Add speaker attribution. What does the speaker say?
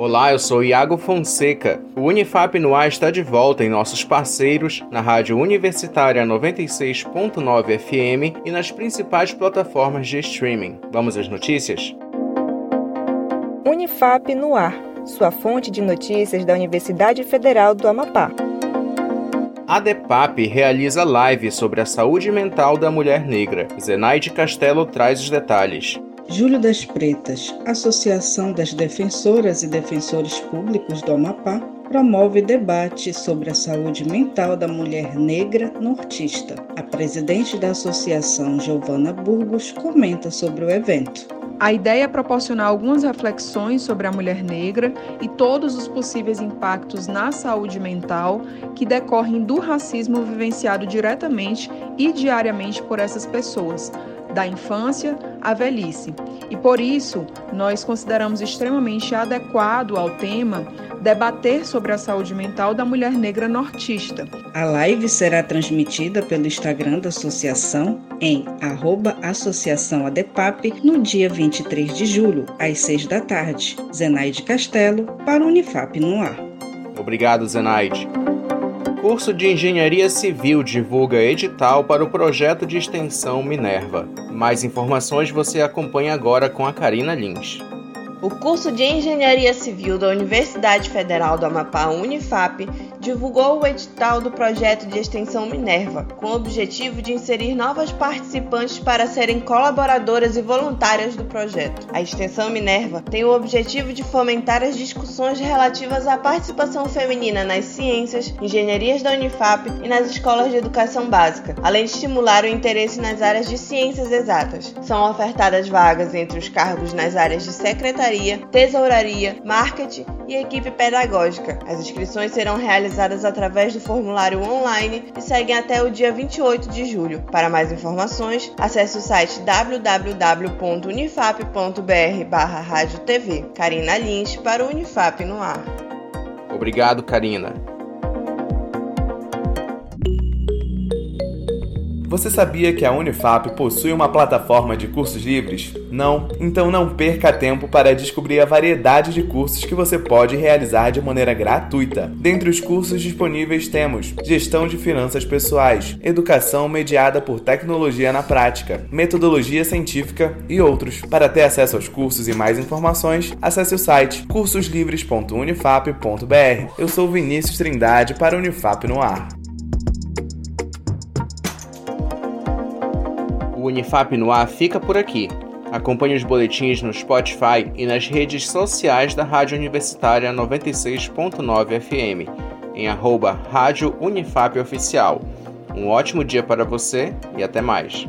Speaker 1: Olá, eu sou Iago Fonseca. O Unifap no ar está de volta em nossos parceiros na Rádio Universitária 96.9 FM e nas principais plataformas de streaming. Vamos às notícias?
Speaker 2: Unifap no ar, sua fonte de notícias da Universidade Federal do Amapá.
Speaker 1: A DEPAP realiza live sobre a saúde mental da mulher negra. Zenaide Castelo traz os detalhes.
Speaker 3: Júlio das Pretas, Associação das Defensoras e Defensores Públicos do Amapá, promove debate sobre a saúde mental da mulher negra nortista. A presidente da associação, Giovana Burgos, comenta sobre o evento.
Speaker 4: A ideia é proporcionar algumas reflexões sobre a mulher negra e todos os possíveis impactos na saúde mental que decorrem do racismo vivenciado diretamente e diariamente por essas pessoas, da infância à velhice. E por isso, nós consideramos extremamente adequado ao tema debater sobre a saúde mental da mulher negra nortista.
Speaker 3: A live será transmitida pelo Instagram da associação em arroba Associação ADEPAP no dia 23 de julho, às 6 da tarde. Zenaide Castelo, para o Unifap no ar.
Speaker 1: Obrigado, Zenaide. Curso de Engenharia Civil divulga edital para o projeto de extensão Minerva. Mais informações você acompanha agora com a Karina Lins.
Speaker 5: O curso de Engenharia Civil da Universidade Federal do Amapá, Unifap, divulgou o edital do projeto de extensão Minerva, com o objetivo de inserir novas participantes para serem colaboradoras e voluntárias do projeto. A extensão Minerva tem o objetivo de fomentar as discussões relativas à participação feminina nas ciências, engenharias da Unifap e nas escolas de educação básica, além de estimular o interesse nas áreas de ciências exatas. São ofertadas vagas entre os cargos nas áreas de secretaria, tesouraria, marketing e equipe pedagógica. As inscrições serão realizadas através do formulário online e seguem até o dia 28 de julho. Para mais informações, acesse o site www.unifap.br/radiotv. Karina Lins para o Unifap no ar.
Speaker 1: Obrigado, Karina.
Speaker 6: Você sabia que a Unifap possui uma plataforma de cursos livres? Não? Então não perca tempo para descobrir a variedade de cursos que você pode realizar de maneira gratuita. Dentre os cursos disponíveis temos Gestão de Finanças Pessoais, Educação mediada por Tecnologia na Prática, Metodologia Científica e outros. Para ter acesso aos cursos e mais informações, acesse o site cursoslivres.unifap.br. Eu sou Vinícius Trindade para Unifap no Ar.
Speaker 1: Unifap no ar fica por aqui. Acompanhe os boletins no Spotify e nas redes sociais da Rádio Universitária 96.9 FM, em arroba Rádio Unifap Oficial. Um ótimo dia para você e até mais.